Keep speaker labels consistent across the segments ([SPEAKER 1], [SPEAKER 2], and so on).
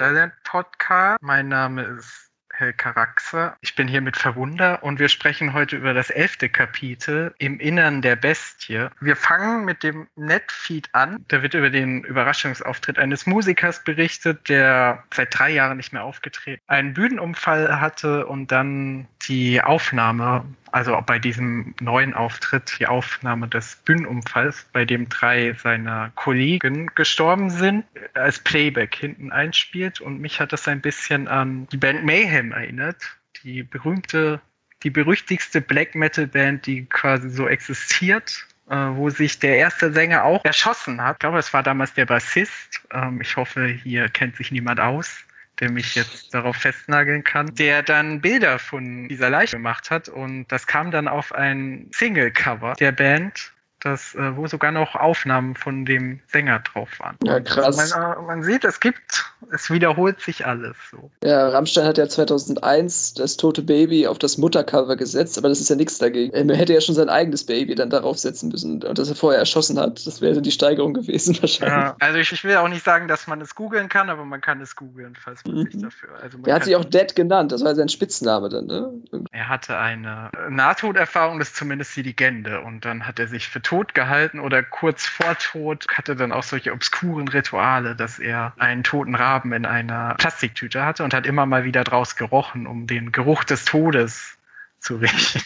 [SPEAKER 1] Motherland Podcast. Mein Name ist Helka Raxe. Ich bin hier mit Verwunder und wir sprechen heute über das elfte Kapitel im Innern der Bestie. Wir fangen mit dem Netfeed an. Da wird über den Überraschungsauftritt eines Musikers berichtet, der seit drei Jahren nicht mehr aufgetreten, einen Bühnenunfall hatte und dann die Aufnahme also bei diesem neuen Auftritt, die Aufnahme des Bühnenunfalls, bei dem drei seiner Kollegen gestorben sind, als Playback hinten einspielt. Und mich hat das ein bisschen an die Band Mayhem erinnert, die berühmte, die berüchtigste Black Metal Band, die quasi so existiert äh, wo sich der erste Sänger auch erschossen hat. Ich glaube, es war damals der Bassist. Ähm, ich hoffe, hier kennt sich niemand aus der mich jetzt darauf festnageln kann, der dann Bilder von dieser Leiche gemacht hat und das kam dann auf ein Single-Cover der Band das, äh, wo sogar noch Aufnahmen von dem Sänger drauf waren.
[SPEAKER 2] Ja, krass.
[SPEAKER 1] Also man, äh, man, sieht, es gibt, es wiederholt sich alles so.
[SPEAKER 2] Ja, Rammstein hat ja 2001 das tote Baby auf das Muttercover gesetzt, aber das ist ja nichts dagegen. Er hätte ja schon sein eigenes Baby dann darauf setzen müssen und das er vorher erschossen hat. Das wäre die Steigerung gewesen wahrscheinlich. Ja,
[SPEAKER 1] also ich, ich, will auch nicht sagen, dass man es googeln kann, aber man kann es googeln, falls man mhm. sich dafür. Also
[SPEAKER 2] er hat sich auch Dead genannt, das war sein Spitzname dann, ne?
[SPEAKER 1] Er hatte eine Nahtoderfahrung, das ist zumindest die Legende und dann hat er sich für tot gehalten oder kurz vor Tod hatte dann auch solche obskuren Rituale, dass er einen toten Raben in einer Plastiktüte hatte und hat immer mal wieder draus gerochen, um den Geruch des Todes zu riechen.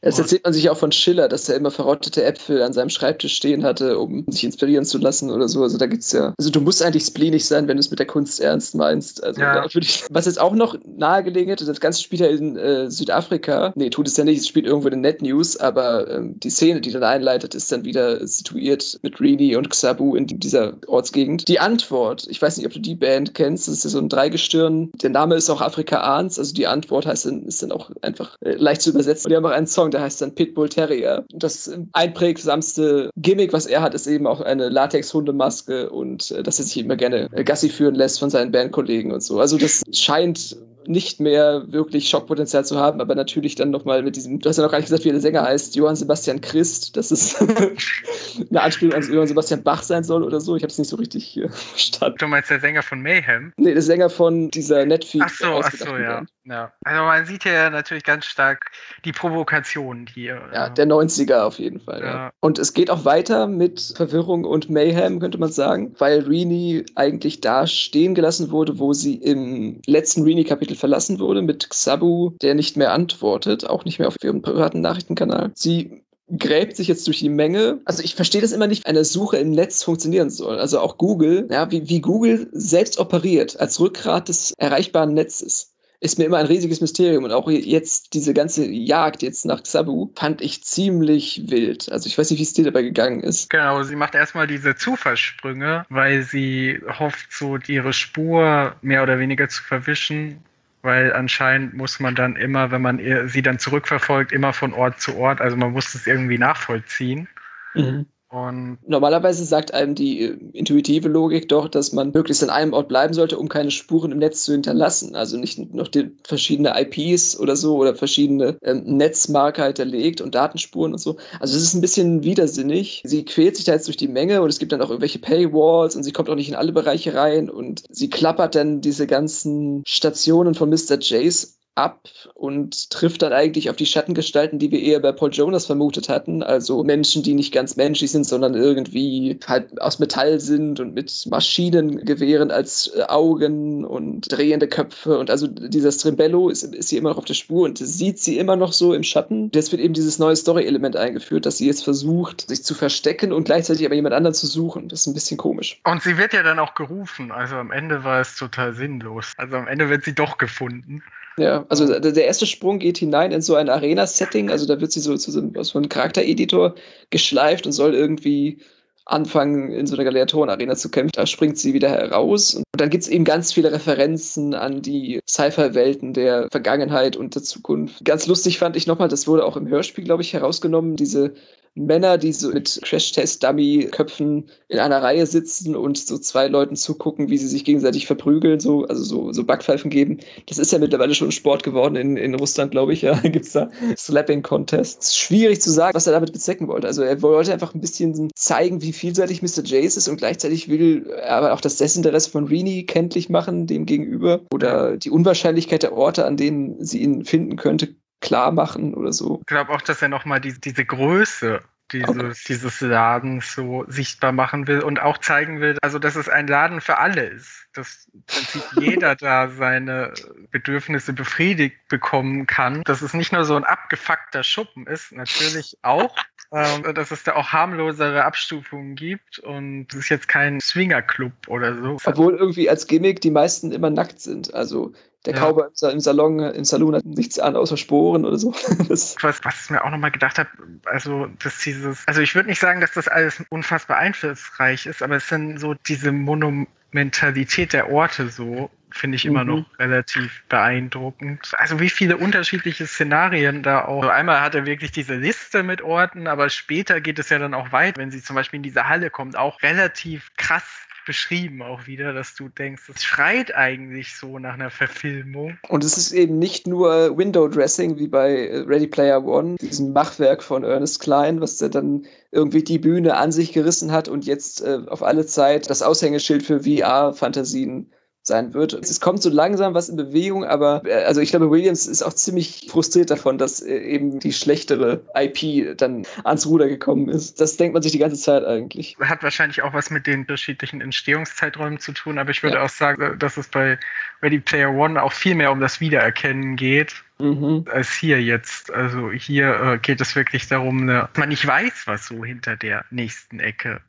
[SPEAKER 2] Das erzählt man sich auch von Schiller, dass er immer verrottete Äpfel an seinem Schreibtisch stehen hatte, um sich inspirieren zu lassen oder so. Also da gibt's ja. Also du musst eigentlich spleenig sein, wenn du es mit der Kunst ernst meinst. Also ja. ich, was jetzt auch noch nahegelegen hätte, das Ganze spielt ja in äh, Südafrika. Nee, tut es ja nicht, es spielt irgendwo in Net News, aber ähm, die Szene, die dann einleitet, ist dann wieder situiert mit Rini und Xabu in dieser Ortsgegend. Die Antwort, ich weiß nicht, ob du die Band kennst, das ist ja so ein Dreigestirn. Der Name ist auch Afrikaans, also die Antwort heißt dann, ist dann auch einfach äh, leicht zu übersetzen. Die haben auch einen Song, der heißt dann Pitbull Terrier. Das einprägsamste Gimmick, was er hat, ist eben auch eine Latex-Hundemaske und äh, dass er sich immer gerne äh, Gassi führen lässt von seinen Bandkollegen und so. Also das scheint nicht mehr wirklich Schockpotenzial zu haben, aber natürlich dann nochmal mit diesem, du hast ja noch gar nicht gesagt, wie der Sänger heißt, Johann Sebastian Christ, dass es eine Anspielung an Johann Sebastian Bach sein soll oder so. Ich habe es nicht so richtig verstanden.
[SPEAKER 1] Du meinst der Sänger von Mayhem?
[SPEAKER 2] Nee, der Sänger von dieser Netfeed.
[SPEAKER 1] Ach so, ach so, ja. ja. Also man sieht ja natürlich ganz stark die Provokation hier.
[SPEAKER 2] Ja, der 90er auf jeden Fall. Ja. ja. Und es geht auch weiter mit Verwirrung und Mayhem, könnte man sagen, weil Rini eigentlich da stehen gelassen wurde, wo sie im letzten Rini-Kapitel verlassen wurde, mit Xabu, der nicht mehr antwortet, auch nicht mehr auf ihrem privaten Nachrichtenkanal. Sie gräbt sich jetzt durch die Menge. Also ich verstehe das immer nicht, wie eine Suche im Netz funktionieren soll. Also auch Google, ja, wie, wie Google selbst operiert als Rückgrat des erreichbaren Netzes ist mir immer ein riesiges Mysterium. Und auch jetzt diese ganze Jagd jetzt nach Xabu fand ich ziemlich wild. Also ich weiß nicht, wie es dir dabei gegangen ist.
[SPEAKER 1] Genau, sie macht erstmal diese Zufallssprünge, weil sie hofft, so ihre Spur mehr oder weniger zu verwischen weil anscheinend muss man dann immer, wenn man sie dann zurückverfolgt, immer von Ort zu Ort, also man muss es irgendwie nachvollziehen. Mhm.
[SPEAKER 2] Und Normalerweise sagt einem die äh, intuitive Logik doch, dass man möglichst an einem Ort bleiben sollte, um keine Spuren im Netz zu hinterlassen. Also nicht noch die verschiedene IPs oder so oder verschiedene ähm, Netzmarker hinterlegt und Datenspuren und so. Also es ist ein bisschen widersinnig. Sie quält sich da jetzt durch die Menge und es gibt dann auch irgendwelche Paywalls und sie kommt auch nicht in alle Bereiche rein und sie klappert dann diese ganzen Stationen von Mr. Jace ab und trifft dann eigentlich auf die Schattengestalten, die wir eher bei Paul Jonas vermutet hatten. Also Menschen, die nicht ganz menschlich sind, sondern irgendwie halt aus Metall sind und mit Maschinengewehren als äh, Augen und drehende Köpfe. Und also dieser Strimbello ist, ist sie immer noch auf der Spur und sieht sie immer noch so im Schatten. Jetzt wird eben dieses neue Story-Element eingeführt, dass sie jetzt versucht, sich zu verstecken und gleichzeitig aber jemand anderen zu suchen. Das ist ein bisschen komisch.
[SPEAKER 1] Und sie wird ja dann auch gerufen. Also am Ende war es total sinnlos. Also am Ende wird sie doch gefunden.
[SPEAKER 2] Ja, also der erste Sprung geht hinein in so ein Arena-Setting, also da wird sie so zu so, so einem Charaktereditor geschleift und soll irgendwie anfangen, in so einer Gladiatoren-Arena zu kämpfen. Da springt sie wieder heraus. Und dann gibt es eben ganz viele Referenzen an die Sci-Fi-Welten der Vergangenheit und der Zukunft. Ganz lustig fand ich nochmal, das wurde auch im Hörspiel, glaube ich, herausgenommen, diese Männer, die so mit Crash-Test-Dummy-Köpfen in einer Reihe sitzen und so zwei Leuten zugucken, wie sie sich gegenseitig verprügeln, so, also so, so Backpfeifen geben. Das ist ja mittlerweile schon Sport geworden in, in Russland, glaube ich. Ja, gibt's da Slapping-Contests. Schwierig zu sagen, was er damit bezwecken wollte. Also er wollte einfach ein bisschen zeigen, wie vielseitig Mr. Jace ist und gleichzeitig will er aber auch das Desinteresse von Rini kenntlich machen, dem gegenüber. Oder die Unwahrscheinlichkeit der Orte, an denen sie ihn finden könnte, klar machen oder so.
[SPEAKER 1] Ich glaube auch, dass er nochmal die, diese Größe dieses, okay. dieses Ladens so sichtbar machen will und auch zeigen will, also dass es ein Laden für alle ist. Dass im Prinzip jeder da seine Bedürfnisse befriedigt bekommen kann. Dass es nicht nur so ein abgefuckter Schuppen ist, natürlich auch, ähm, dass es da auch harmlosere Abstufungen gibt und es ist jetzt kein Swingerclub oder so.
[SPEAKER 2] Obwohl irgendwie als Gimmick die meisten immer nackt sind. Also der ja. Cowboy im Salon, im Salon hat nichts an außer Sporen oder so.
[SPEAKER 1] was, was ich mir auch nochmal gedacht habe, also dass dieses, also ich würde nicht sagen, dass das alles unfassbar einflussreich ist, aber es sind so diese Monumentalität der Orte so, finde ich immer mhm. noch relativ beeindruckend. Also wie viele unterschiedliche Szenarien da auch. Also einmal hat er wirklich diese Liste mit Orten, aber später geht es ja dann auch weit, wenn sie zum Beispiel in diese Halle kommt, auch relativ krass beschrieben auch wieder, dass du denkst, es schreit eigentlich so nach einer Verfilmung.
[SPEAKER 2] Und es ist eben nicht nur Window Dressing wie bei Ready Player One, diesem Machwerk von Ernest Klein, was der dann irgendwie die Bühne an sich gerissen hat und jetzt äh, auf alle Zeit das Aushängeschild für VR-Fantasien sein wird. Es kommt so langsam was in Bewegung, aber äh, also ich glaube, Williams ist auch ziemlich frustriert davon, dass äh, eben die schlechtere IP dann ans Ruder gekommen ist. Das denkt man sich die ganze Zeit eigentlich.
[SPEAKER 1] Hat wahrscheinlich auch was mit den unterschiedlichen Entstehungszeiträumen zu tun, aber ich würde ja. auch sagen, dass es bei Ready Player One auch viel mehr um das Wiedererkennen geht. Mhm. als hier jetzt. Also hier äh, geht es wirklich darum, dass man nicht weiß, was so hinter der nächsten Ecke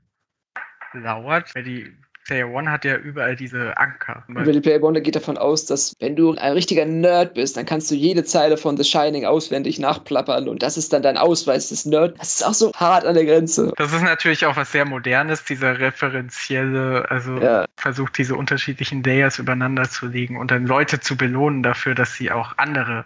[SPEAKER 1] lauert. Ready Player One hat ja überall diese Anker.
[SPEAKER 2] Ready Player One geht davon aus, dass wenn du ein richtiger Nerd bist, dann kannst du jede Zeile von The Shining auswendig nachplappern und das ist dann dein Ausweis des Nerd. Das ist auch so hart an der Grenze.
[SPEAKER 1] Das ist natürlich auch was sehr Modernes, dieser referenzielle, also ja. versucht diese unterschiedlichen Layers übereinander zu legen und dann Leute zu belohnen dafür, dass sie auch andere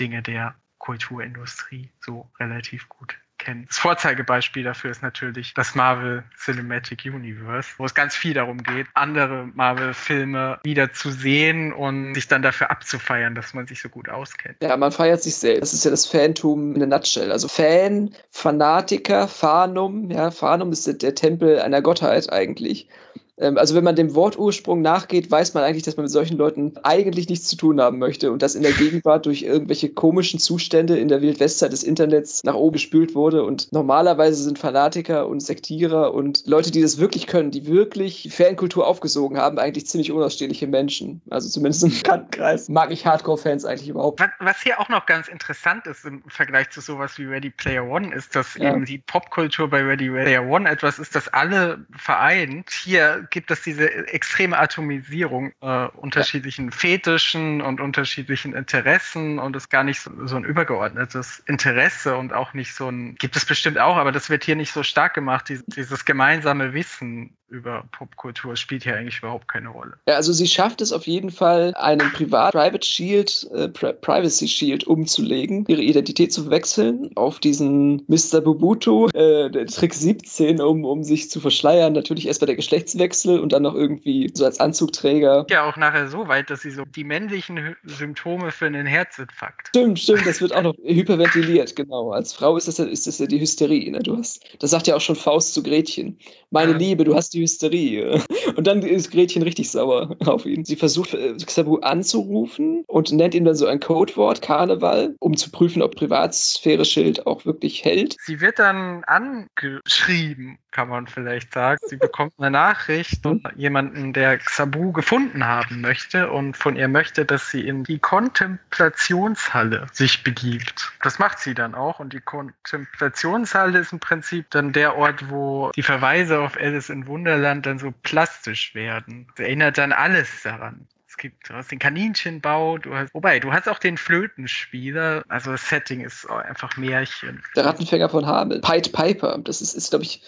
[SPEAKER 1] Dinge der Kulturindustrie so relativ gut kennen. Das Vorzeigebeispiel dafür ist natürlich das Marvel Cinematic Universe, wo es ganz viel darum geht, andere Marvel-Filme wieder zu sehen und sich dann dafür abzufeiern, dass man sich so gut auskennt.
[SPEAKER 2] Ja, man feiert sich selbst. Das ist ja das Fantum in der Nutshell. Also Fan, Fanatiker, Fanum, ja, Fanum ist der, der Tempel einer Gottheit eigentlich. Ähm, also wenn man dem Wortursprung nachgeht, weiß man eigentlich, dass man mit solchen Leuten eigentlich nichts zu tun haben möchte und dass in der Gegenwart durch irgendwelche komischen Zustände in der Wildwestzeit des Internets nach oben gespült wurde und normalerweise sind Fanatiker und Sektierer und Leute, die das wirklich können, die wirklich Fankultur aufgesogen haben, eigentlich ziemlich unausstehliche Menschen. Also zumindest im Bekanntenkreis mag ich Hardcore-Fans eigentlich überhaupt.
[SPEAKER 1] Was hier auch noch ganz interessant ist im Vergleich zu sowas wie Ready Player One, ist, dass ja. eben die Popkultur bei Ready Player One etwas ist, das alle vereint. Hier gibt es diese extreme Atomisierung äh, unterschiedlichen ja. Fetischen und unterschiedlichen Interessen und es gar nicht so, so, ein übergeordnetes Interesse und auch nicht so ein, gibt es bestimmt auch, aber das wird hier nicht so stark gemacht, die, dieses gemeinsame Wissen über Popkultur spielt hier eigentlich überhaupt keine Rolle.
[SPEAKER 2] Ja, also sie schafft es auf jeden Fall, einen Privat-Private Shield, äh, Pri Privacy Shield umzulegen, ihre Identität zu wechseln auf diesen Mr. Bubutu, äh, der Trick 17, um, um sich zu verschleiern. Natürlich erst bei der Geschlechtswechsel und dann noch irgendwie so als Anzugträger.
[SPEAKER 1] Ja, auch nachher so weit, dass sie so die männlichen Symptome für einen Herzinfarkt.
[SPEAKER 2] Stimmt, stimmt, das wird auch noch hyperventiliert, genau. Als Frau ist das, ist das ja die Hysterie. Ne? Du hast, das sagt ja auch schon Faust zu Gretchen. Meine ja. Liebe, du hast die die Hysterie. Und dann ist Gretchen richtig sauer auf ihn. Sie versucht, äh, Xabu anzurufen und nennt ihm dann so ein Codewort, Karneval, um zu prüfen, ob Privatsphäre-Schild auch wirklich hält.
[SPEAKER 1] Sie wird dann angeschrieben, kann man vielleicht sagen. Sie bekommt eine Nachricht von jemanden, der Xabu gefunden haben möchte und von ihr möchte, dass sie in die Kontemplationshalle sich begibt. Das macht sie dann auch und die Kontemplationshalle ist im Prinzip dann der Ort, wo die Verweise auf Alice in Wunder Wunderland dann so plastisch werden. Das erinnert dann alles daran. Es gibt, du hast den Kaninchenbau, du hast, wobei, du hast auch den Flötenspieler. Also das Setting ist einfach Märchen.
[SPEAKER 2] Der Rattenfänger von Hamel. Pied Piper. Das ist, ist glaube ich,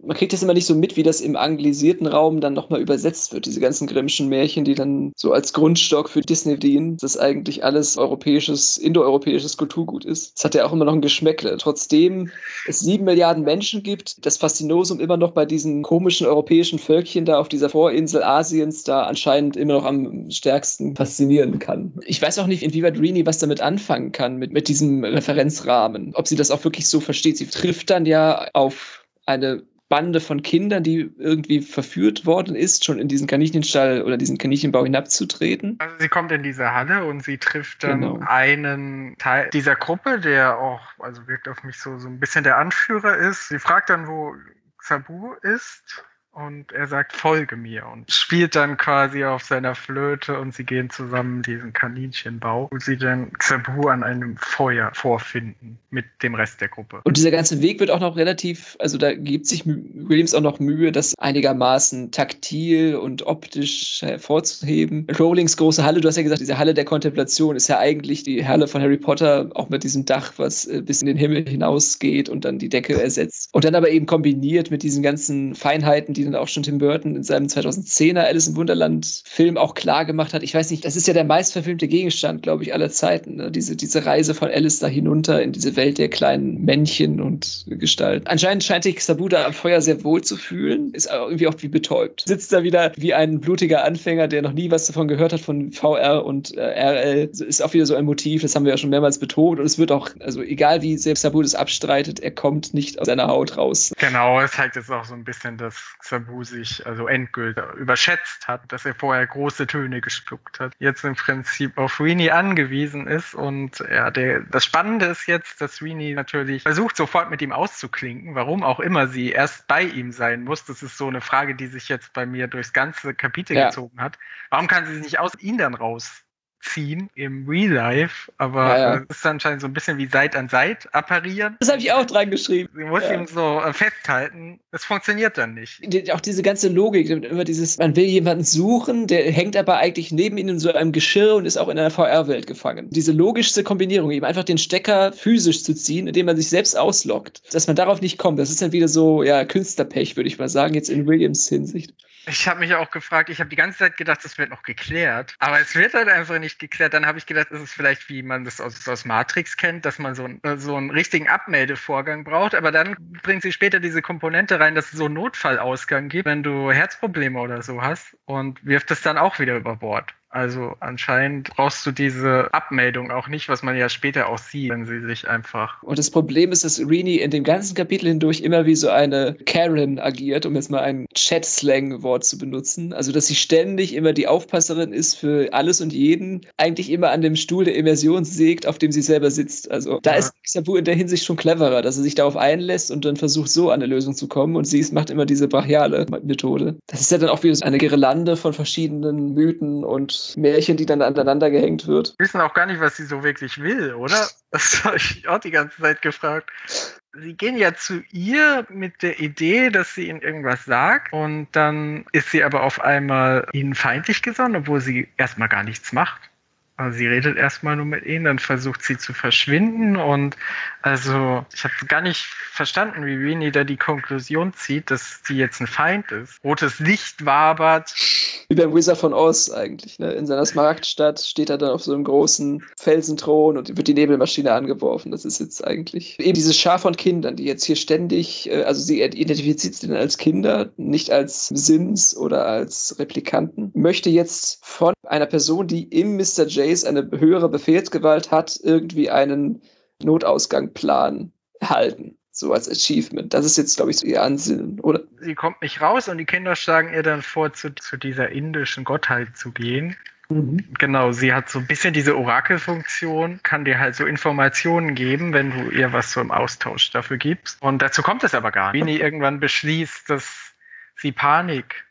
[SPEAKER 2] man kriegt das immer nicht so mit, wie das im anglisierten Raum dann nochmal übersetzt wird. Diese ganzen Grimmschen Märchen, die dann so als Grundstock für Disney dienen, dass eigentlich alles europäisches, indoeuropäisches Kulturgut ist. Das hat ja auch immer noch ein Geschmäckle. Trotzdem es sieben Milliarden Menschen gibt, das Faszinosum immer noch bei diesen komischen europäischen Völkchen da auf dieser Vorinsel Asiens da anscheinend immer noch am stärksten faszinieren kann. Ich weiß auch nicht, inwieweit Rini was damit anfangen kann, mit, mit diesem Referenzrahmen. Ob sie das auch wirklich so versteht. Sie trifft dann ja auf eine Bande von Kindern, die irgendwie verführt worden ist, schon in diesen Kaninchenstall oder diesen Kaninchenbau hinabzutreten.
[SPEAKER 1] Also sie kommt in diese Halle und sie trifft dann genau. einen Teil dieser Gruppe, der auch, also wirkt auf mich so, so ein bisschen der Anführer ist. Sie fragt dann, wo Sabu ist und er sagt, folge mir und spielt dann quasi auf seiner Flöte und sie gehen zusammen diesen Kaninchenbau, wo sie dann Xabu an einem Feuer vorfinden mit dem Rest der Gruppe.
[SPEAKER 2] Und dieser ganze Weg wird auch noch relativ, also da gibt sich Williams auch noch Mühe, das einigermaßen taktil und optisch hervorzuheben. Rowlings große Halle, du hast ja gesagt, diese Halle der Kontemplation ist ja eigentlich die Halle von Harry Potter, auch mit diesem Dach, was äh, bis in den Himmel hinausgeht und dann die Decke ersetzt. Und dann aber eben kombiniert mit diesen ganzen Feinheiten, die dann auch schon Tim Burton in seinem 2010er Alice im Wunderland Film auch klar gemacht hat. Ich weiß nicht, das ist ja der meistverfilmte Gegenstand, glaube ich, aller Zeiten. Ne? Diese, diese Reise von Alice da hinunter in diese Welt der kleinen Männchen und Gestalten. Anscheinend scheint sich Sabu da am Feuer sehr wohl zu fühlen, ist irgendwie auch wie betäubt. Sitzt da wieder wie ein blutiger Anfänger, der noch nie was davon gehört hat von VR und äh, RL. Ist auch wieder so ein Motiv, das haben wir ja schon mehrmals betont. Und es wird auch, also egal wie selbst Sabu das abstreitet, er kommt nicht aus seiner Haut raus.
[SPEAKER 1] Genau, es zeigt jetzt auch so ein bisschen, dass Sich also endgültig überschätzt hat, dass er vorher große Töne gespuckt hat. Jetzt im Prinzip auf Rini angewiesen ist und ja, der, das Spannende ist jetzt, dass Rini natürlich versucht, sofort mit ihm auszuklinken, warum auch immer sie erst bei ihm sein muss. Das ist so eine Frage, die sich jetzt bei mir durchs ganze Kapitel ja. gezogen hat. Warum kann sie sich nicht aus ihn dann raus ziehen im Real Life, aber ja, ja. das ist anscheinend so ein bisschen wie Seit an Seit apparieren.
[SPEAKER 2] Das habe ich auch dran geschrieben.
[SPEAKER 1] Sie muss ja. ihm so äh, festhalten. Das funktioniert dann nicht.
[SPEAKER 2] Die, auch diese ganze Logik, immer dieses, man will jemanden suchen, der hängt aber eigentlich neben ihnen in so einem Geschirr und ist auch in einer VR-Welt gefangen. Diese logischste Kombinierung, eben einfach den Stecker physisch zu ziehen, indem man sich selbst auslockt, dass man darauf nicht kommt. Das ist dann wieder so, ja, Künstlerpech, würde ich mal sagen, jetzt in Williams Hinsicht.
[SPEAKER 1] Ich habe mich auch gefragt, ich habe die ganze Zeit gedacht, das wird noch geklärt. Aber es wird halt einfach nicht geklärt. Dann habe ich gedacht, es ist vielleicht, wie man das aus, aus Matrix kennt, dass man so, ein, so einen richtigen Abmeldevorgang braucht. Aber dann bringt sie später diese Komponente rein, dass es so einen Notfallausgang gibt, wenn du Herzprobleme oder so hast und wirft es dann auch wieder über Bord. Also anscheinend brauchst du diese Abmeldung auch nicht, was man ja später auch sieht, wenn sie sich einfach.
[SPEAKER 2] Und das Problem ist, dass Rini in dem ganzen Kapitel hindurch immer wie so eine Karen agiert, um jetzt mal ein Chat-Slang-Wort zu benutzen. Also, dass sie ständig immer die Aufpasserin ist für alles und jeden, eigentlich immer an dem Stuhl der Immersion sägt, auf dem sie selber sitzt. Also, da ja. ist Sabu in der Hinsicht schon cleverer, dass er sich darauf einlässt und dann versucht, so an eine Lösung zu kommen. Und sie macht immer diese brachiale Methode. Das ist ja dann auch wieder so eine Girlande von verschiedenen Mythen und Märchen, die dann aneinander gehängt wird.
[SPEAKER 1] Wir wissen auch gar nicht, was sie so wirklich will, oder? Das habe ich auch die ganze Zeit gefragt. Sie gehen ja zu ihr mit der Idee, dass sie ihnen irgendwas sagt und dann ist sie aber auf einmal ihnen feindlich gesonnen, obwohl sie erstmal gar nichts macht. Also sie redet erstmal nur mit ihnen, dann versucht sie zu verschwinden und also ich habe gar nicht verstanden, wie Winnie da die Konklusion zieht, dass sie jetzt ein Feind ist. Rotes Licht wabert.
[SPEAKER 2] Wie beim Wizard von Oz eigentlich. Ne? In seiner Smaragdstadt steht er dann auf so einem großen Felsenthron und wird die Nebelmaschine angeworfen. Das ist jetzt eigentlich eben diese Schar von Kindern, die jetzt hier ständig, äh, also sie identifiziert sie dann als Kinder, nicht als Sims oder als Replikanten, möchte jetzt von einer Person, die im Mr. Jace eine höhere Befehlsgewalt hat, irgendwie einen Notausgangplan erhalten. So als Achievement. Das ist jetzt, glaube ich, so ihr Ansinnen, oder?
[SPEAKER 1] Sie kommt nicht raus und die Kinder schlagen ihr dann vor, zu, zu dieser indischen Gottheit zu gehen. Mhm. Genau, sie hat so ein bisschen diese Orakelfunktion, kann dir halt so Informationen geben, wenn du ihr was so im Austausch dafür gibst. Und dazu kommt es aber gar nicht. Winnie irgendwann beschließt, dass sie Panik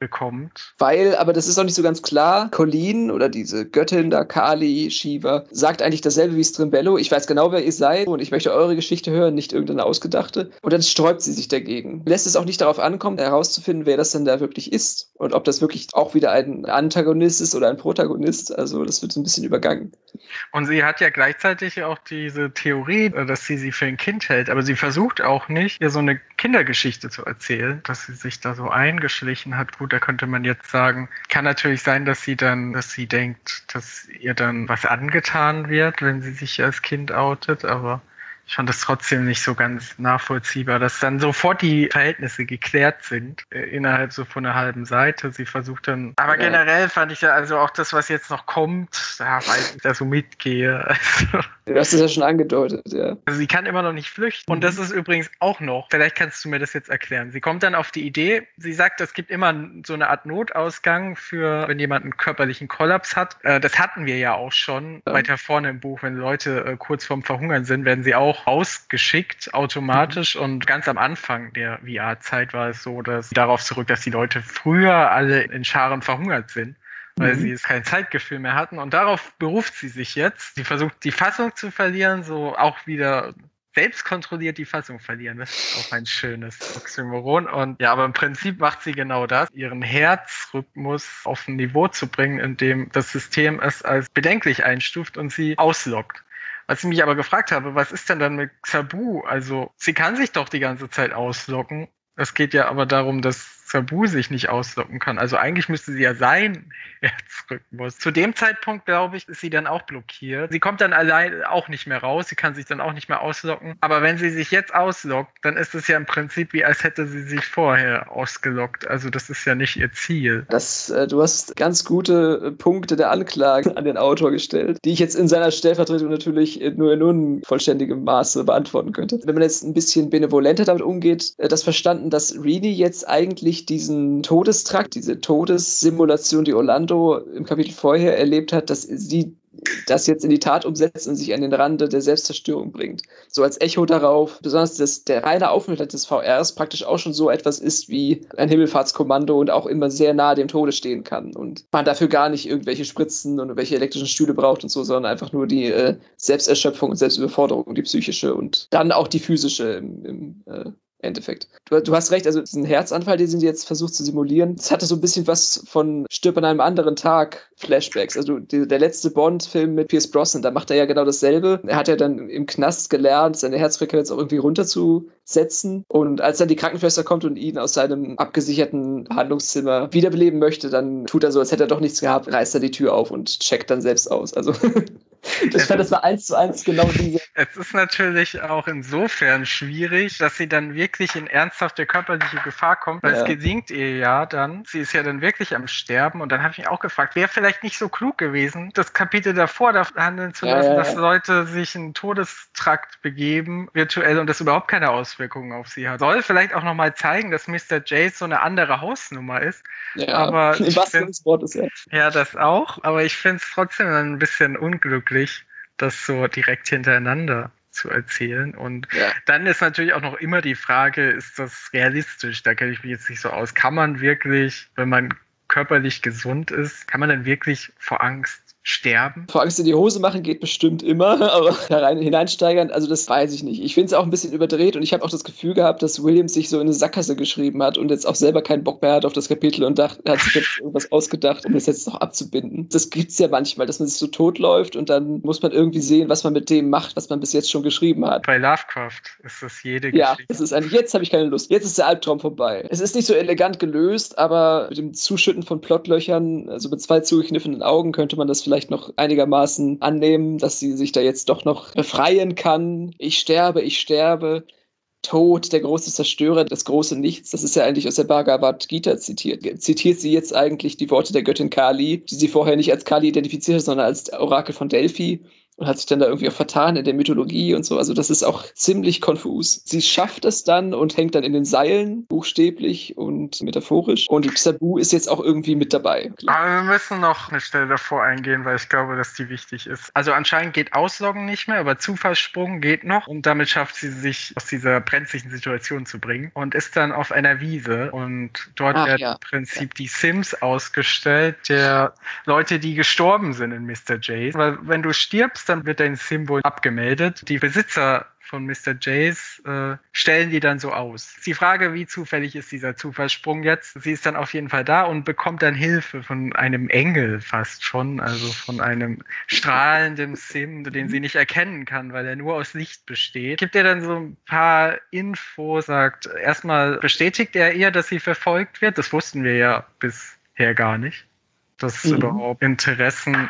[SPEAKER 1] bekommt.
[SPEAKER 2] Weil, aber das ist auch nicht so ganz klar, Colleen oder diese Göttin da, Kali, Shiva, sagt eigentlich dasselbe wie Strimbello. Ich weiß genau, wer ihr seid und ich möchte eure Geschichte hören, nicht irgendeine ausgedachte. Und dann sträubt sie sich dagegen. Lässt es auch nicht darauf ankommen, herauszufinden, wer das denn da wirklich ist und ob das wirklich auch wieder ein Antagonist ist oder ein Protagonist. Also das wird so ein bisschen übergangen.
[SPEAKER 1] Und sie hat ja gleichzeitig auch diese Theorie, dass sie sie für ein Kind hält, aber sie versucht auch nicht, ihr so eine Kindergeschichte zu erzählen, dass sie sich da so eingeschlichen hat. Gut, da könnte man jetzt sagen, kann natürlich sein, dass sie dann, dass sie denkt, dass ihr dann was angetan wird, wenn sie sich als Kind outet, aber ich fand das trotzdem nicht so ganz nachvollziehbar, dass dann sofort die Verhältnisse geklärt sind, äh, innerhalb so von einer halben Seite. Sie versucht dann, aber ja. generell fand ich ja also auch das, was jetzt noch kommt, da weiß ich da so mitgehe.
[SPEAKER 2] Also, du hast es ja schon angedeutet, ja.
[SPEAKER 1] Also sie kann immer noch nicht flüchten. Und das ist übrigens auch noch, vielleicht kannst du mir das jetzt erklären. Sie kommt dann auf die Idee, sie sagt, es gibt immer so eine Art Notausgang für, wenn jemand einen körperlichen Kollaps hat. Äh, das hatten wir ja auch schon ja. weiter vorne im Buch. Wenn Leute äh, kurz vorm Verhungern sind, werden sie auch ausgeschickt automatisch. Mhm. Und ganz am Anfang der VR-Zeit war es so, dass darauf zurück, dass die Leute früher alle in Scharen verhungert sind weil mhm. sie jetzt kein Zeitgefühl mehr hatten. Und darauf beruft sie sich jetzt. Sie versucht, die Fassung zu verlieren, so auch wieder selbst kontrolliert die Fassung verlieren. Das ist auch ein schönes Oxymoron. Und ja, aber im Prinzip macht sie genau das, ihren Herzrhythmus auf ein Niveau zu bringen, in dem das System es als bedenklich einstuft und sie auslockt. Was ich mich aber gefragt habe, was ist denn dann mit Sabu? Also, sie kann sich doch die ganze Zeit auslocken. Es geht ja aber darum, dass Sabu sich nicht auslocken kann. Also eigentlich müsste sie ja sein Herzrhythmus. Zu dem Zeitpunkt, glaube ich, ist sie dann auch blockiert. Sie kommt dann allein auch nicht mehr raus. Sie kann sich dann auch nicht mehr auslocken. Aber wenn sie sich jetzt auslockt, dann ist es ja im Prinzip wie, als hätte sie sich vorher ausgelockt. Also das ist ja nicht ihr Ziel.
[SPEAKER 2] Das, äh, du hast ganz gute Punkte der Anklage an den Autor gestellt, die ich jetzt in seiner Stellvertretung natürlich nur in unvollständigem Maße beantworten könnte. Wenn man jetzt ein bisschen benevolenter damit umgeht, äh, das verstanden, dass Reedy jetzt eigentlich wirklich diesen Todestrakt, diese Todessimulation, die Orlando im Kapitel vorher erlebt hat, dass sie das jetzt in die Tat umsetzt und sich an den Rande der Selbstzerstörung bringt. So als Echo darauf, besonders dass der reine Aufenthalt des VRs praktisch auch schon so etwas ist wie ein Himmelfahrtskommando und auch immer sehr nahe dem Tode stehen kann und man dafür gar nicht irgendwelche Spritzen und irgendwelche elektrischen Stühle braucht und so, sondern einfach nur die äh, Selbsterschöpfung und Selbstüberforderung, die psychische und dann auch die physische im, im äh, Endeffekt. Du, du, hast recht, also diesen Herzanfall, den sie jetzt versucht zu simulieren, das hatte so ein bisschen was von Stirb an einem anderen Tag Flashbacks. Also die, der letzte Bond-Film mit Pierce Brosnan, da macht er ja genau dasselbe. Er hat ja dann im Knast gelernt, seine Herzfrequenz auch irgendwie runterzusetzen. Und als dann die Krankenschwester kommt und ihn aus seinem abgesicherten Behandlungszimmer wiederbeleben möchte, dann tut er so, als hätte er doch nichts gehabt, reißt er die Tür auf und checkt dann selbst aus. Also ich fand, das war eins zu eins genau diese.
[SPEAKER 1] Es ist natürlich auch insofern schwierig, dass sie dann wirklich in ernsthafte körperliche Gefahr kommt, weil ja. es gelingt ihr ja dann. Sie ist ja dann wirklich am Sterben und dann habe ich mich auch gefragt, wäre vielleicht nicht so klug gewesen, das Kapitel davor da handeln zu lassen, ja, ja, dass Leute sich in Todestrakt begeben, virtuell und das überhaupt keine Auswirkungen auf sie hat. Soll vielleicht auch nochmal zeigen, dass Mr. Jace so eine andere Hausnummer ist. Ja, aber
[SPEAKER 2] wahrsten des Wortes,
[SPEAKER 1] ja. Ja, das auch, aber ich finde es trotzdem ein bisschen unglücklich möglich, das so direkt hintereinander zu erzählen. Und ja. dann ist natürlich auch noch immer die Frage, ist das realistisch? Da kenne ich mich jetzt nicht so aus. Kann man wirklich, wenn man körperlich gesund ist, kann man dann wirklich vor Angst sterben?
[SPEAKER 2] Vor Angst in die Hose machen geht bestimmt immer, aber herein, hineinsteigern, also das weiß ich nicht. Ich finde es auch ein bisschen überdreht und ich habe auch das Gefühl gehabt, dass Williams sich so in eine Sackgasse geschrieben hat und jetzt auch selber keinen Bock mehr hat auf das Kapitel und dacht, hat sich jetzt irgendwas ausgedacht, um das jetzt noch abzubinden. Das gibt es ja manchmal, dass man sich so totläuft und dann muss man irgendwie sehen, was man mit dem macht, was man bis jetzt schon geschrieben hat.
[SPEAKER 1] Bei Lovecraft ist das jede
[SPEAKER 2] Geschichte. Ja, es ist eigentlich, jetzt habe ich keine Lust. Jetzt ist der Albtraum vorbei. Es ist nicht so elegant gelöst, aber mit dem Zuschütten von Plotlöchern, also mit zwei zugekniffenen Augen, könnte man das vielleicht vielleicht noch einigermaßen annehmen, dass sie sich da jetzt doch noch befreien kann. Ich sterbe, ich sterbe. Tod, der große Zerstörer, das große Nichts, das ist ja eigentlich aus der Bhagavad Gita zitiert. Zitiert sie jetzt eigentlich die Worte der Göttin Kali, die sie vorher nicht als Kali identifiziert sondern als Orakel von Delphi und hat sich dann da irgendwie auch vertan in der Mythologie und so. Also das ist auch ziemlich konfus. Sie schafft es dann und hängt dann in den Seilen, buchstäblich und metaphorisch. Und Sabu ist jetzt auch irgendwie mit dabei.
[SPEAKER 1] Aber wir müssen noch eine Stelle davor eingehen, weil ich glaube, dass die wichtig ist. Also anscheinend geht Ausloggen nicht mehr, aber Zufallssprung geht noch. Und damit schafft sie sich aus dieser brenzlichen Situation zu bringen und ist dann auf einer Wiese. Und dort Ach, wird ja. im Prinzip ja. die Sims ausgestellt, der Leute, die gestorben sind in Mr. Jace. Weil wenn du stirbst, dann wird dein Symbol abgemeldet. Die Besitzer von Mr. Jace äh, stellen die dann so aus. Die Frage, wie zufällig ist dieser Zufallssprung jetzt? Sie ist dann auf jeden Fall da und bekommt dann Hilfe von einem Engel fast schon, also von einem strahlenden Sim, den sie nicht erkennen kann, weil er nur aus Licht besteht. Gibt ihr dann so ein paar Infos, sagt, erstmal bestätigt er ihr, dass sie verfolgt wird. Das wussten wir ja bisher gar nicht. Dass mhm. überhaupt Interessen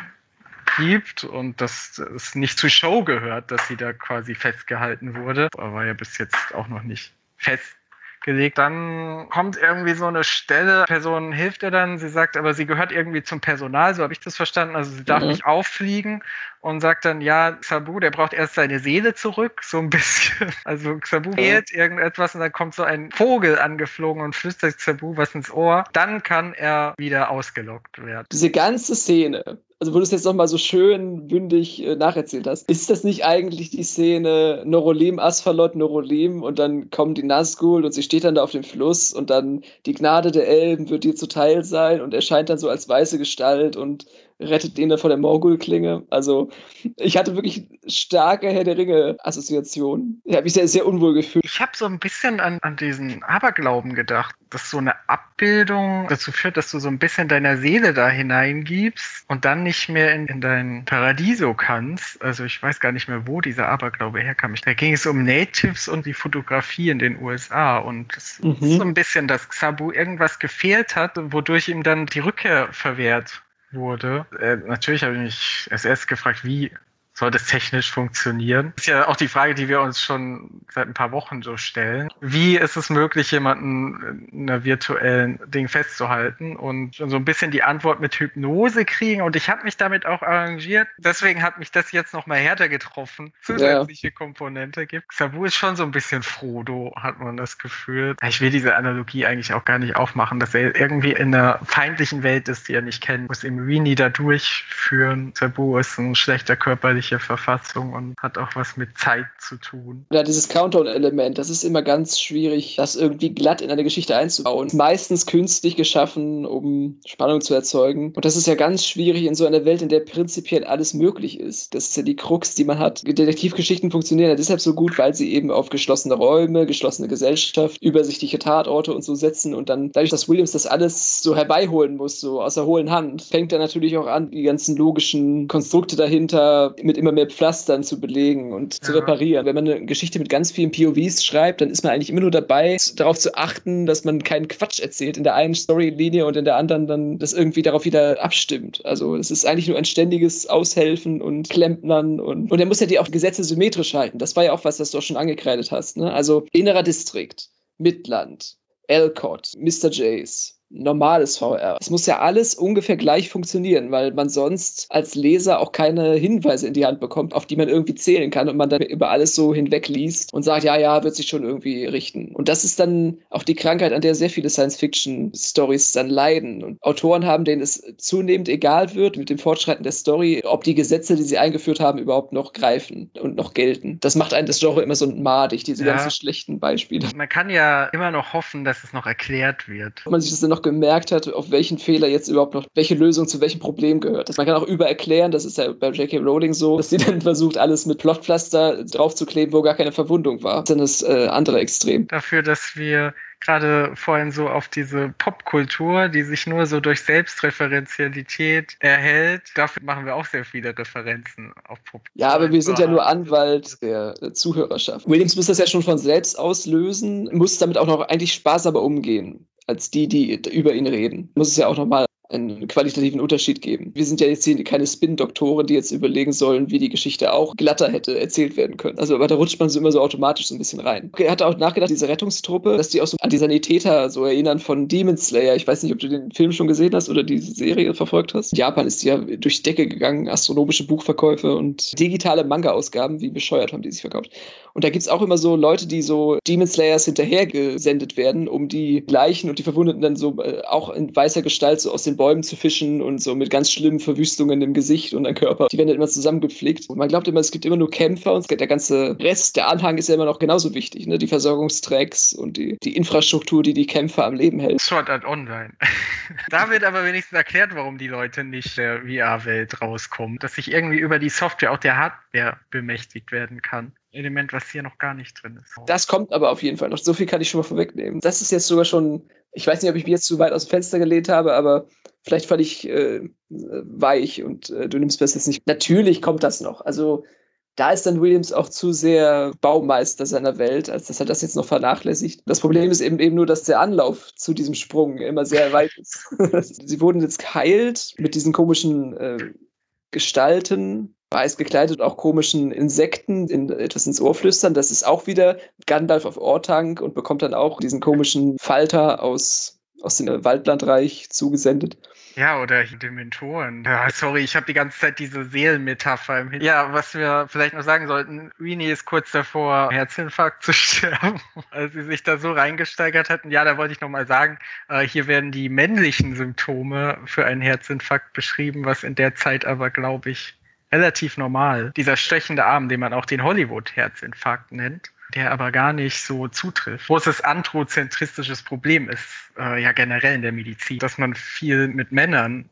[SPEAKER 1] gibt und dass es nicht zur Show gehört, dass sie da quasi festgehalten wurde. Aber war ja bis jetzt auch noch nicht festgelegt. Dann kommt irgendwie so eine Stelle, Person hilft ihr dann, sie sagt, aber sie gehört irgendwie zum Personal, so habe ich das verstanden. Also sie darf mhm. nicht auffliegen und sagt dann, ja, Xabu, der braucht erst seine Seele zurück, so ein bisschen. Also Xabu fehlt irgendetwas und dann kommt so ein Vogel angeflogen und flüstert Xabu was ins Ohr. Dann kann er wieder ausgelockt werden.
[SPEAKER 2] Diese ganze Szene also wo du es jetzt nochmal so schön bündig äh, nacherzählt hast, ist das nicht eigentlich die Szene Norolim, Asphalot, Norolim und dann kommen die Nazgul und sie steht dann da auf dem Fluss und dann die Gnade der Elben wird dir zuteil sein und erscheint dann so als weiße Gestalt und rettet den dann vor der Morgul-Klinge. Also ich hatte wirklich starke Herr der Ringe-Assoziationen. Ich habe mich sehr, sehr unwohl gefühlt.
[SPEAKER 1] Ich habe so ein bisschen an, an diesen Aberglauben gedacht, dass so eine Abbildung dazu führt, dass du so ein bisschen deiner Seele da hineingibst und dann nicht mehr in, in dein Paradiso kannst. Also ich weiß gar nicht mehr, wo dieser Aberglaube herkam. Da ging es um Natives und die Fotografie in den USA und es mhm. ist so ein bisschen, dass Xabu irgendwas gefehlt hat, wodurch ihm dann die Rückkehr verwehrt wurde. Äh, natürlich habe ich mich als erstes gefragt, wie soll das technisch funktionieren? Das ist ja auch die Frage, die wir uns schon seit ein paar Wochen so stellen. Wie ist es möglich, jemanden in einer virtuellen Ding festzuhalten und so ein bisschen die Antwort mit Hypnose kriegen? Und ich habe mich damit auch arrangiert. Deswegen hat mich das jetzt noch mal härter getroffen. Zusätzliche ja. Komponente gibt. Sabu ist schon so ein bisschen Frodo, hat man das Gefühl. Ich will diese Analogie eigentlich auch gar nicht aufmachen, dass er irgendwie in einer feindlichen Welt ist, die er nicht kennt, muss im Rini da durchführen. Sabu ist ein schlechter körperlicher menschliche Verfassung und hat auch was mit Zeit zu tun.
[SPEAKER 2] Ja, dieses Countdown-Element, das ist immer ganz schwierig, das irgendwie glatt in eine Geschichte einzubauen. Meistens künstlich geschaffen, um Spannung zu erzeugen. Und das ist ja ganz schwierig in so einer Welt, in der prinzipiell alles möglich ist. Das ist ja die Krux, die man hat. Detektivgeschichten funktionieren ja deshalb so gut, weil sie eben auf geschlossene Räume, geschlossene Gesellschaft, übersichtliche Tatorte und so setzen und dann dadurch, dass Williams das alles so herbeiholen muss, so aus der hohlen Hand, fängt er natürlich auch an, die ganzen logischen Konstrukte dahinter mit immer mehr Pflastern zu belegen und ja. zu reparieren. Wenn man eine Geschichte mit ganz vielen POVs schreibt, dann ist man eigentlich immer nur dabei, darauf zu achten, dass man keinen Quatsch erzählt in der einen Storylinie und in der anderen dann das irgendwie darauf wieder abstimmt. Also es ist eigentlich nur ein ständiges Aushelfen und Klempnern und, und er muss ja die auch Gesetze symmetrisch halten. Das war ja auch was, das du auch schon angekreidet hast. Ne? Also innerer Distrikt, Midland, Elcott, Mr. Jace, normales VR. Es muss ja alles ungefähr gleich funktionieren, weil man sonst als Leser auch keine Hinweise in die Hand bekommt, auf die man irgendwie zählen kann und man dann über alles so hinwegliest und sagt, ja, ja, wird sich schon irgendwie richten. Und das ist dann auch die Krankheit, an der sehr viele Science-Fiction-Stories dann leiden. Und Autoren haben, denen es zunehmend egal wird mit dem Fortschreiten der Story, ob die Gesetze, die sie eingeführt haben, überhaupt noch greifen und noch gelten. Das macht einen das Genre immer so madig, diese ja. ganzen schlechten Beispiele.
[SPEAKER 1] Man kann ja immer noch hoffen, dass es noch erklärt wird.
[SPEAKER 2] Man sich das dann noch gemerkt hat, auf welchen Fehler jetzt überhaupt noch, welche Lösung zu welchem Problem gehört. Das man kann auch übererklären, das ist ja bei J.K. Rowling so, dass sie dann versucht, alles mit Plotpflaster draufzukleben, wo gar keine Verwundung war. Das ist dann das äh, andere Extrem.
[SPEAKER 1] Dafür, dass wir gerade vorhin so auf diese Popkultur, die sich nur so durch Selbstreferenzialität erhält. Dafür machen wir auch sehr viele Referenzen auf Popkultur.
[SPEAKER 2] Ja, aber wir sind ja nur Anwalt der Zuhörerschaft. Williams muss das ja schon von selbst auslösen, muss damit auch noch eigentlich sparsamer umgehen als die, die über ihn reden. Muss es ja auch nochmal einen qualitativen Unterschied geben. Wir sind ja jetzt hier keine Spin-Doktoren, die jetzt überlegen sollen, wie die Geschichte auch glatter hätte erzählt werden können. Also, aber da rutscht man so immer so automatisch so ein bisschen rein. Er hat auch nachgedacht, diese Rettungstruppe, dass die auch so an die Sanitäter so erinnern von Demon Slayer. Ich weiß nicht, ob du den Film schon gesehen hast oder diese Serie verfolgt hast. Japan ist ja durch Decke gegangen, astronomische Buchverkäufe und digitale Manga-Ausgaben, wie bescheuert haben die sich verkauft. Und da gibt es auch immer so Leute, die so Demon Slayers hinterhergesendet werden, um die Leichen und die Verwundeten dann so äh, auch in weißer Gestalt so aus den Bäumen zu fischen und so mit ganz schlimmen Verwüstungen im Gesicht und am Körper. Die werden dann immer zusammengepflegt. Und man glaubt immer, es gibt immer nur Kämpfer und der ganze Rest, der Anhang ist ja immer noch genauso wichtig. Ne? Die Versorgungstracks und die, die Infrastruktur, die die Kämpfer am Leben hält.
[SPEAKER 1] Sword Art Online. da wird aber wenigstens erklärt, warum die Leute nicht der VR-Welt rauskommen. Dass sich irgendwie über die Software auch der Hardware bemächtigt werden kann. Element, was hier noch gar nicht drin ist.
[SPEAKER 2] Das kommt aber auf jeden Fall noch. So viel kann ich schon mal vorwegnehmen. Das ist jetzt sogar schon, ich weiß nicht, ob ich mich jetzt zu weit aus dem Fenster gelehnt habe, aber vielleicht fand ich äh, weich und äh, du nimmst das jetzt nicht. Natürlich kommt das noch. Also da ist dann Williams auch zu sehr Baumeister seiner Welt, als dass er das jetzt noch vernachlässigt. Das Problem ist eben eben nur, dass der Anlauf zu diesem Sprung immer sehr weit ist. Sie wurden jetzt geheilt mit diesen komischen äh, Gestalten, weiß gekleidet, auch komischen Insekten in, etwas ins Ohr flüstern. Das ist auch wieder Gandalf auf Ortank und bekommt dann auch diesen komischen Falter aus, aus dem Waldlandreich zugesendet.
[SPEAKER 1] Ja, oder Dementoren. Ja, sorry, ich habe die ganze Zeit diese Seelenmetapher im Hintergrund. Ja, was wir vielleicht noch sagen sollten, Rini ist kurz davor, Herzinfarkt zu sterben, als sie sich da so reingesteigert hatten. Ja, da wollte ich nochmal sagen, äh, hier werden die männlichen Symptome für einen Herzinfarkt beschrieben, was in der Zeit aber, glaube ich, relativ normal. Dieser stechende Arm, den man auch den Hollywood-Herzinfarkt nennt, der aber gar nicht so zutrifft. Großes androzentristisches Problem ist äh, ja generell in der Medizin, dass man viel mit Männern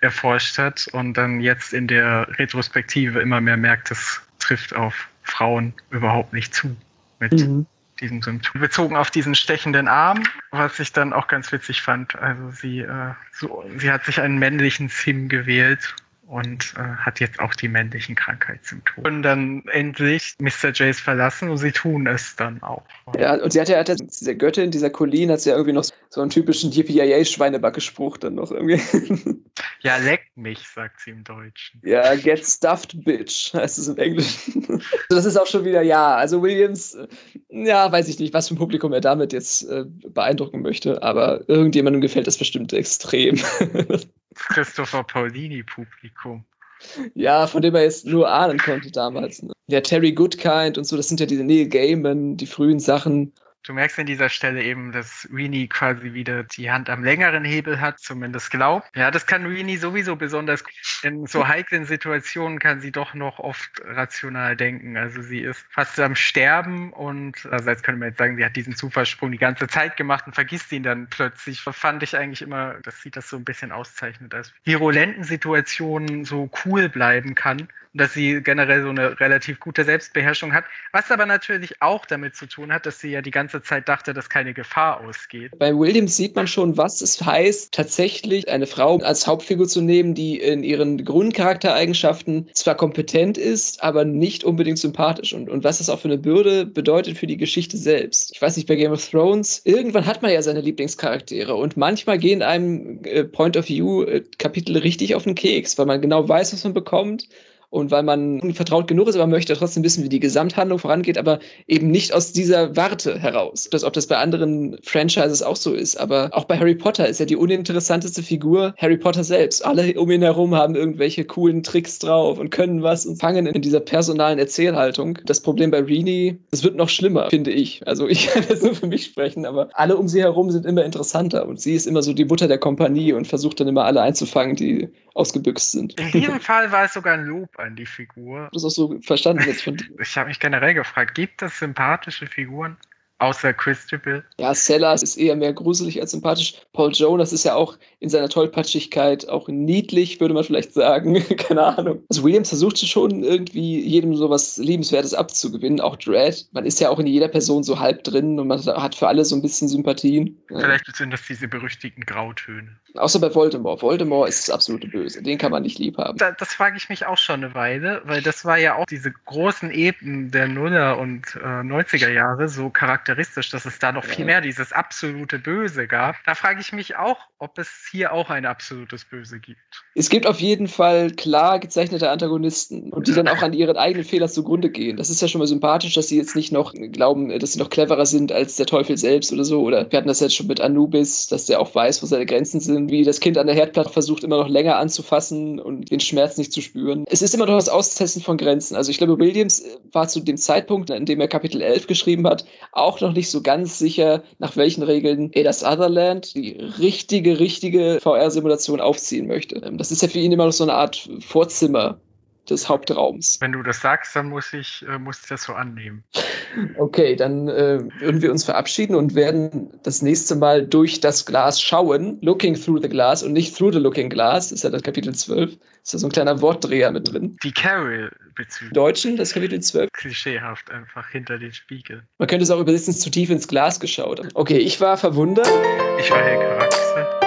[SPEAKER 1] erforscht hat und dann jetzt in der Retrospektive immer mehr merkt, das trifft auf Frauen überhaupt nicht zu mit mhm. diesem Symptom. Bezogen auf diesen stechenden Arm, was ich dann auch ganz witzig fand. Also sie, äh, so, sie hat sich einen männlichen Sim gewählt und äh, hat jetzt auch die männlichen Krankheitssymptome. Und dann endlich Mr. Jace verlassen und sie tun es dann auch.
[SPEAKER 2] Ja, und sie hat ja, hat ja diese Göttin, dieser Colleen, hat sie ja irgendwie noch so einen typischen DPIA-Schweinebacke-Spruch dann noch irgendwie.
[SPEAKER 1] Ja, leck mich, sagt sie im Deutschen.
[SPEAKER 2] Ja, get stuffed, bitch, heißt es im Englischen. das ist auch schon wieder, ja, also Williams, äh, ja, weiß ich nicht, was für ein Publikum er damit jetzt äh, beeindrucken möchte, aber irgendjemandem gefällt das bestimmt extrem.
[SPEAKER 1] Christopher Paulini-Publikum.
[SPEAKER 2] Ja, von dem er jetzt nur ahnen konnte damals. Ne? Ja, Terry Goodkind und so, das sind ja diese Neil Gaiman, die frühen Sachen.
[SPEAKER 1] Du merkst an dieser Stelle eben, dass Rini quasi wieder die Hand am längeren Hebel hat, zumindest glaubt. Ja, das kann Rini sowieso besonders. In so heiklen Situationen kann sie doch noch oft rational denken. Also sie ist fast am Sterben und also jetzt könnte man jetzt sagen, sie hat diesen Zufallssprung die ganze Zeit gemacht und vergisst ihn dann plötzlich. Fand ich eigentlich immer, dass sie das so ein bisschen auszeichnet, dass virulenten Situationen so cool bleiben kann dass sie generell so eine relativ gute Selbstbeherrschung hat, was aber natürlich auch damit zu tun hat, dass sie ja die ganze Zeit dachte, dass keine Gefahr ausgeht.
[SPEAKER 2] Bei Williams sieht man schon, was es heißt, tatsächlich eine Frau als Hauptfigur zu nehmen, die in ihren Grundcharaktereigenschaften zwar kompetent ist, aber nicht unbedingt sympathisch und, und was das auch für eine Bürde bedeutet für die Geschichte selbst. Ich weiß nicht, bei Game of Thrones, irgendwann hat man ja seine Lieblingscharaktere und manchmal gehen einem äh, Point of View äh, Kapitel richtig auf den Keks, weil man genau weiß, was man bekommt und weil man vertraut genug ist, aber möchte trotzdem wissen, wie die Gesamthandlung vorangeht, aber eben nicht aus dieser Warte heraus. Das, ob das bei anderen Franchises auch so ist, aber auch bei Harry Potter ist ja die uninteressanteste Figur Harry Potter selbst. Alle um ihn herum haben irgendwelche coolen Tricks drauf und können was und fangen in dieser personalen Erzählhaltung. Das Problem bei Rini, es wird noch schlimmer, finde ich. Also ich kann das nur für mich sprechen, aber alle um sie herum sind immer interessanter und sie ist immer so die Mutter der Kompanie und versucht dann immer alle einzufangen, die ausgebüxt sind.
[SPEAKER 1] In diesem Fall war es sogar ein Lob an die Figur.
[SPEAKER 2] Das auch so verstanden jetzt von
[SPEAKER 1] dir. Ich habe mich generell gefragt, gibt es sympathische Figuren? Außer Christabel.
[SPEAKER 2] Ja, Sellers ist eher mehr gruselig als sympathisch. Paul Jonas ist ja auch in seiner Tollpatschigkeit auch niedlich, würde man vielleicht sagen. Keine Ahnung. Also Williams versucht schon irgendwie jedem sowas Liebenswertes abzugewinnen. Auch Dread. Man ist ja auch in jeder Person so halb drin und man hat für alle so ein bisschen Sympathien.
[SPEAKER 1] Vielleicht sind das diese berüchtigten Grautöne.
[SPEAKER 2] Außer bei Voldemort. Voldemort ist das absolute Böse. Den kann man nicht lieb haben.
[SPEAKER 1] Da, das frage ich mich auch schon eine Weile, weil das war ja auch diese großen Eben der Nuller und äh, 90er Jahre so charakteristisch charakteristisch, dass es da noch viel mehr dieses absolute Böse gab. Da frage ich mich auch, ob es hier auch ein absolutes Böse gibt.
[SPEAKER 2] Es gibt auf jeden Fall klar gezeichnete Antagonisten und die dann auch an ihren eigenen Fehlern zugrunde gehen. Das ist ja schon mal sympathisch, dass sie jetzt nicht noch glauben, dass sie noch cleverer sind als der Teufel selbst oder so. Oder wir hatten das jetzt schon mit Anubis, dass der auch weiß, wo seine Grenzen sind, wie das Kind an der Herdplatte versucht, immer noch länger anzufassen und den Schmerz nicht zu spüren. Es ist immer noch das Austesten von Grenzen. Also ich glaube, Williams war zu dem Zeitpunkt, in dem er Kapitel 11 geschrieben hat, auch auch noch nicht so ganz sicher, nach welchen Regeln er das Otherland, die richtige, richtige VR-Simulation aufziehen möchte. Ähm, das ist ja für ihn immer noch so eine Art Vorzimmer des Hauptraums.
[SPEAKER 1] Wenn du das sagst, dann muss ich, äh, muss ich das so annehmen.
[SPEAKER 2] Okay, dann äh, würden wir uns verabschieden und werden das nächste Mal durch das Glas schauen, looking through the glass und nicht through the looking glass, das ist ja das Kapitel 12. Ist da so ein kleiner Wortdreher mit drin.
[SPEAKER 1] Die Carol-Bezüge.
[SPEAKER 2] Deutschen, das Kapitel 12.
[SPEAKER 1] Klischeehaft einfach hinter den Spiegel.
[SPEAKER 2] Man könnte es auch übersetzen, zu tief ins Glas geschaut. Okay, ich war verwundert.
[SPEAKER 1] Ich war Herr Charakter.